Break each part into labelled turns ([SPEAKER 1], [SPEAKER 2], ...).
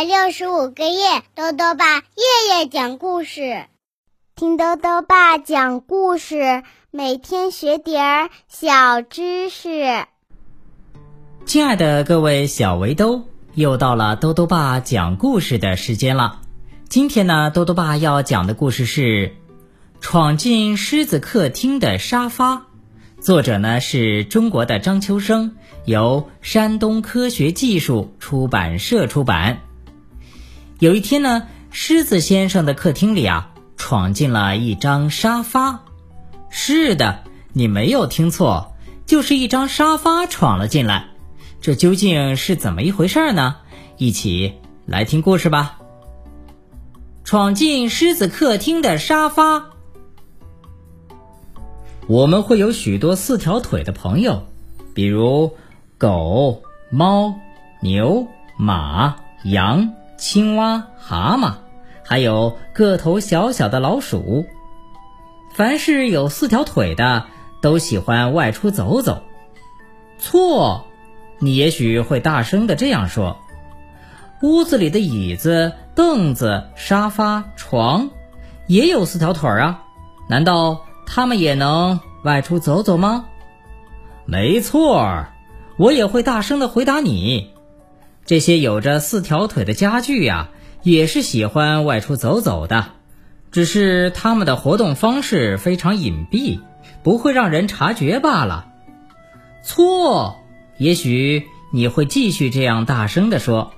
[SPEAKER 1] 百六十五个夜，豆豆爸夜夜讲故事，听豆豆爸讲故事，每天学点儿小知识。
[SPEAKER 2] 亲爱的各位小围兜，又到了豆豆爸讲故事的时间了。今天呢，豆豆爸要讲的故事是《闯进狮子客厅的沙发》，作者呢是中国的张秋生。由山东科学技术出版社出版。有一天呢，狮子先生的客厅里啊，闯进了一张沙发。是的，你没有听错，就是一张沙发闯了进来。这究竟是怎么一回事呢？一起来听故事吧。闯进狮子客厅的沙发。我们会有许多四条腿的朋友，比如。狗、猫、牛、马、羊、青蛙、蛤蟆，还有个头小小的老鼠。凡是有四条腿的，都喜欢外出走走。错，你也许会大声的这样说：屋子里的椅子、凳子、沙发、床，也有四条腿啊？难道他们也能外出走走吗？没错。我也会大声的回答你，这些有着四条腿的家具呀，也是喜欢外出走走的，只是它们的活动方式非常隐蔽，不会让人察觉罢了。错，也许你会继续这样大声的说。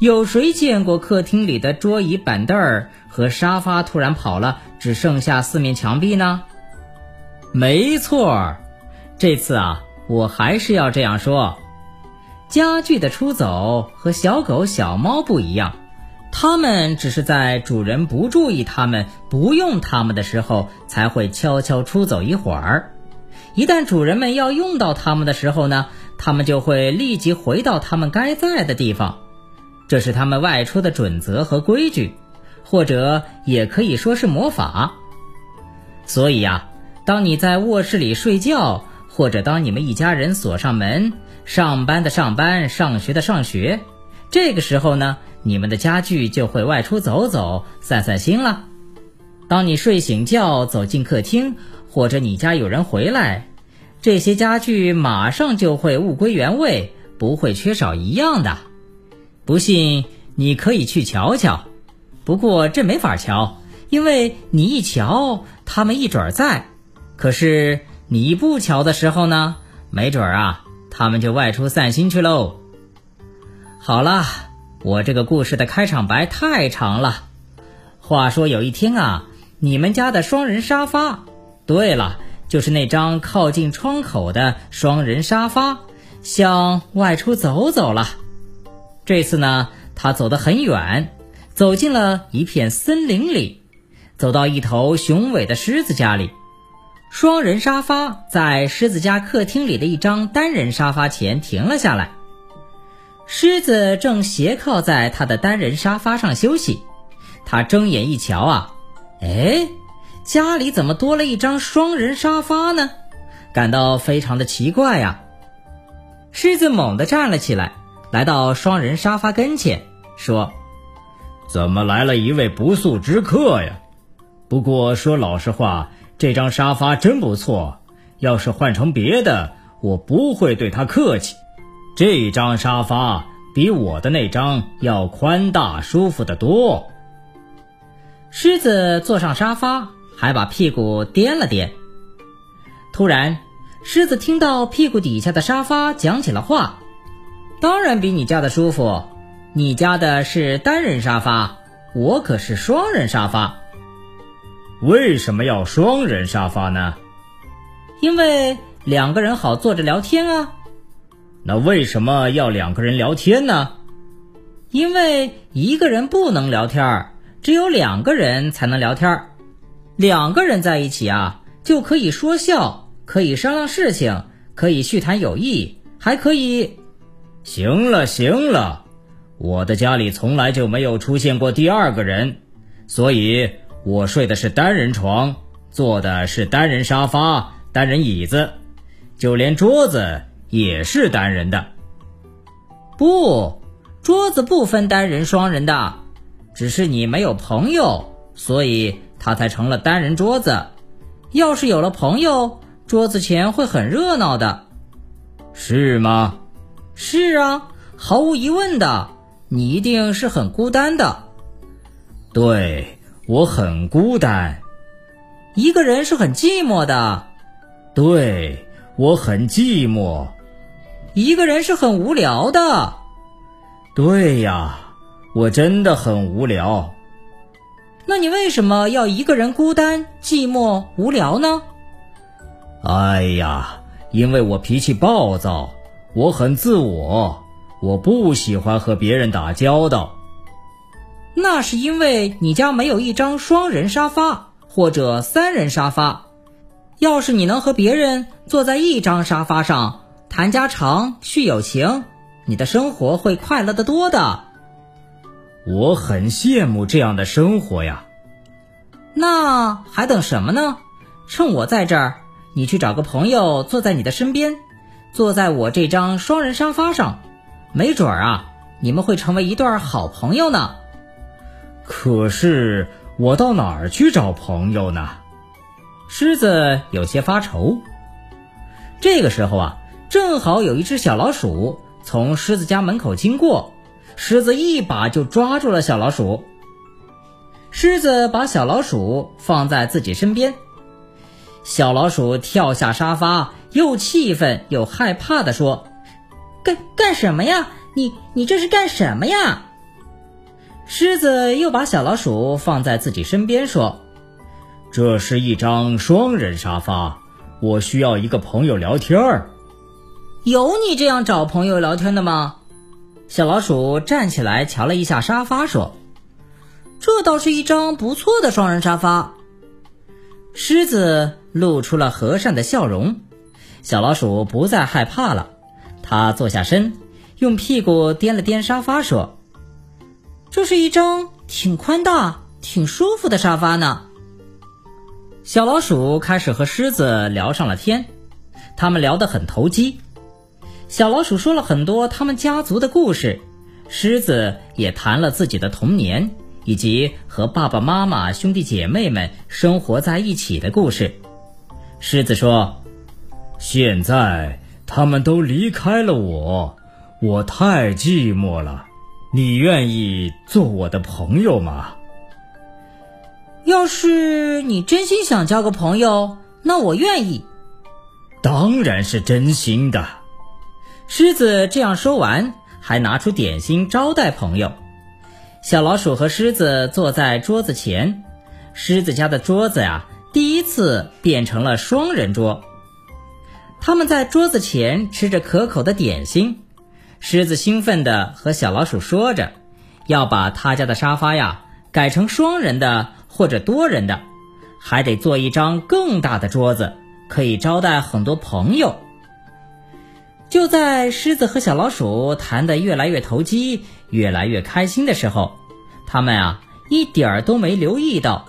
[SPEAKER 2] 有谁见过客厅里的桌椅板凳儿和沙发突然跑了，只剩下四面墙壁呢？没错，这次啊。我还是要这样说，家具的出走和小狗、小猫不一样，它们只是在主人不注意它们、不用它们的时候才会悄悄出走一会儿。一旦主人们要用到它们的时候呢，它们就会立即回到它们该在的地方。这是它们外出的准则和规矩，或者也可以说是魔法。所以呀，当你在卧室里睡觉。或者当你们一家人锁上门，上班的上班，上学的上学，这个时候呢，你们的家具就会外出走走，散散心了。当你睡醒觉走进客厅，或者你家有人回来，这些家具马上就会物归原位，不会缺少一样的。不信你可以去瞧瞧，不过这没法瞧，因为你一瞧，他们一准儿在，可是。你不瞧的时候呢，没准儿啊，他们就外出散心去喽。好了，我这个故事的开场白太长了。话说有一天啊，你们家的双人沙发，对了，就是那张靠近窗口的双人沙发，想外出走走了。这次呢，他走得很远，走进了一片森林里，走到一头雄伟的狮子家里。双人沙发在狮子家客厅里的一张单人沙发前停了下来。狮子正斜靠在他的单人沙发上休息。他睁眼一瞧啊，哎，家里怎么多了一张双人沙发呢？感到非常的奇怪呀。狮子猛地站了起来，来到双人沙发跟前，说：“
[SPEAKER 3] 怎么来了一位不速之客呀？不过说老实话。”这张沙发真不错，要是换成别的，我不会对他客气。这张沙发比我的那张要宽大舒服得多。
[SPEAKER 2] 狮子坐上沙发，还把屁股颠了颠。突然，狮子听到屁股底下的沙发讲起了话：“当然比你家的舒服，你家的是单人沙发，我可是双人沙发。”
[SPEAKER 3] 为什么要双人沙发呢？
[SPEAKER 2] 因为两个人好坐着聊天啊。
[SPEAKER 3] 那为什么要两个人聊天呢？
[SPEAKER 2] 因为一个人不能聊天儿，只有两个人才能聊天儿。两个人在一起啊，就可以说笑，可以商量事情，可以叙谈友谊，还可以……
[SPEAKER 3] 行了行了，我的家里从来就没有出现过第二个人，所以。我睡的是单人床，坐的是单人沙发、单人椅子，就连桌子也是单人的。
[SPEAKER 2] 不，桌子不分单人双人的，只是你没有朋友，所以它才成了单人桌子。要是有了朋友，桌子前会很热闹的，
[SPEAKER 3] 是吗？
[SPEAKER 2] 是啊，毫无疑问的。你一定是很孤单的。
[SPEAKER 3] 对，我很孤单。
[SPEAKER 2] 一个人是很寂寞的。
[SPEAKER 3] 对，我很寂寞。
[SPEAKER 2] 一个人是很无聊的。
[SPEAKER 3] 对呀，我真的很无聊。
[SPEAKER 2] 那你为什么要一个人孤单、寂寞、无聊呢？
[SPEAKER 3] 哎呀，因为我脾气暴躁，我很自我，我不喜欢和别人打交道。
[SPEAKER 2] 那是因为你家没有一张双人沙发或者三人沙发。要是你能和别人坐在一张沙发上谈家常、叙友情，你的生活会快乐的多的。
[SPEAKER 3] 我很羡慕这样的生活呀。
[SPEAKER 2] 那还等什么呢？趁我在这儿，你去找个朋友坐在你的身边，坐在我这张双人沙发上，没准儿啊，你们会成为一对好朋友呢。
[SPEAKER 3] 可是我到哪儿去找朋友呢？
[SPEAKER 2] 狮子有些发愁。这个时候啊，正好有一只小老鼠从狮子家门口经过，狮子一把就抓住了小老鼠。狮子把小老鼠放在自己身边，小老鼠跳下沙发，又气愤又害怕地说：“干干什么呀？你你这是干什么呀？”狮子又把小老鼠放在自己身边说：“
[SPEAKER 3] 这是一张双人沙发，我需要一个朋友聊天儿。”
[SPEAKER 2] 有你这样找朋友聊天的吗？小老鼠站起来瞧了一下沙发，说。这倒是一张不错的双人沙发。狮子露出了和善的笑容，小老鼠不再害怕了。它坐下身，用屁股颠了颠沙发，说：“这是一张挺宽大、挺舒服的沙发呢。”小老鼠开始和狮子聊上了天，他们聊得很投机。小老鼠说了很多他们家族的故事，狮子也谈了自己的童年。以及和爸爸妈妈、兄弟姐妹们生活在一起的故事。狮子说：“
[SPEAKER 3] 现在他们都离开了我，我太寂寞了。你愿意做我的朋友吗？”
[SPEAKER 2] 要是你真心想交个朋友，那我愿意。
[SPEAKER 3] 当然是真心的。
[SPEAKER 2] 狮子这样说完，还拿出点心招待朋友。小老鼠和狮子坐在桌子前，狮子家的桌子呀，第一次变成了双人桌。他们在桌子前吃着可口的点心，狮子兴奋地和小老鼠说着，要把他家的沙发呀改成双人的或者多人的，还得做一张更大的桌子，可以招待很多朋友。就在狮子和小老鼠谈得越来越投机。越来越开心的时候，他们啊一点儿都没留意到，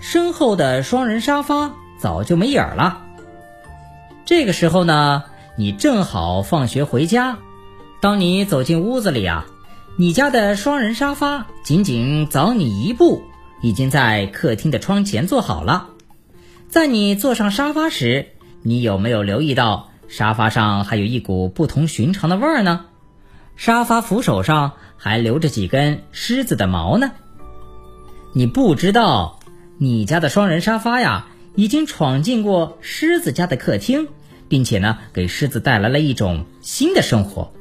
[SPEAKER 2] 身后的双人沙发早就没影儿了。这个时候呢，你正好放学回家，当你走进屋子里啊，你家的双人沙发仅仅早你一步，已经在客厅的窗前坐好了。在你坐上沙发时，你有没有留意到沙发上还有一股不同寻常的味儿呢？沙发扶手上。还留着几根狮子的毛呢。你不知道，你家的双人沙发呀，已经闯进过狮子家的客厅，并且呢，给狮子带来了一种新的生活。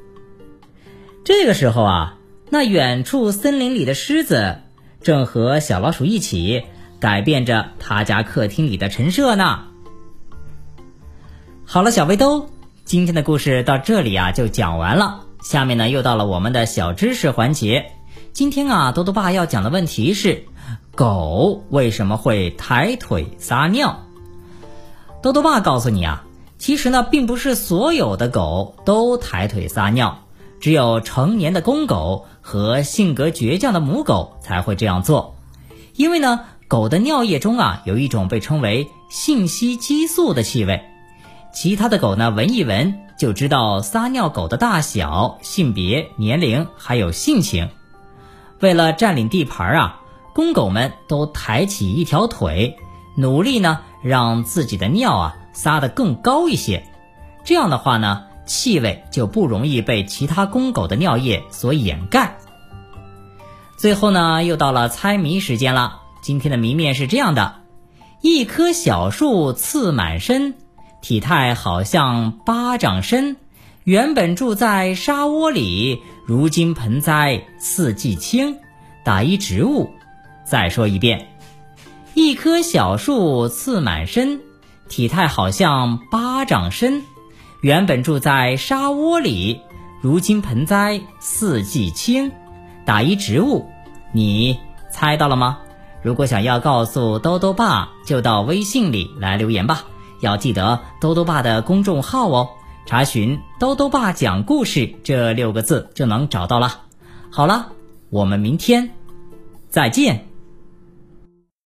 [SPEAKER 2] 这个时候啊，那远处森林里的狮子正和小老鼠一起改变着他家客厅里的陈设呢。好了，小围兜，今天的故事到这里啊，就讲完了。下面呢，又到了我们的小知识环节。今天啊，多多爸要讲的问题是：狗为什么会抬腿撒尿？多多爸告诉你啊，其实呢，并不是所有的狗都抬腿撒尿，只有成年的公狗和性格倔强的母狗才会这样做。因为呢，狗的尿液中啊，有一种被称为信息激素的气味。其他的狗呢闻一闻就知道撒尿狗的大小、性别、年龄还有性情。为了占领地盘啊，公狗们都抬起一条腿，努力呢让自己的尿啊撒得更高一些。这样的话呢，气味就不容易被其他公狗的尿液所掩盖。最后呢，又到了猜谜时间了。今天的谜面是这样的：一棵小树刺满身，体态好像巴掌深。原本住在沙窝里，如今盆栽四季青。打一植物。再说一遍：一棵小树刺满身，体态好像巴掌深。原本住在沙窝里，如今盆栽四季青。打一植物。你猜到了吗？如果想要告诉兜兜爸，就到微信里来留言吧。要记得兜兜爸的公众号哦，查询“兜兜爸讲故事”这六个字就能找到了。好了，我们明天再见。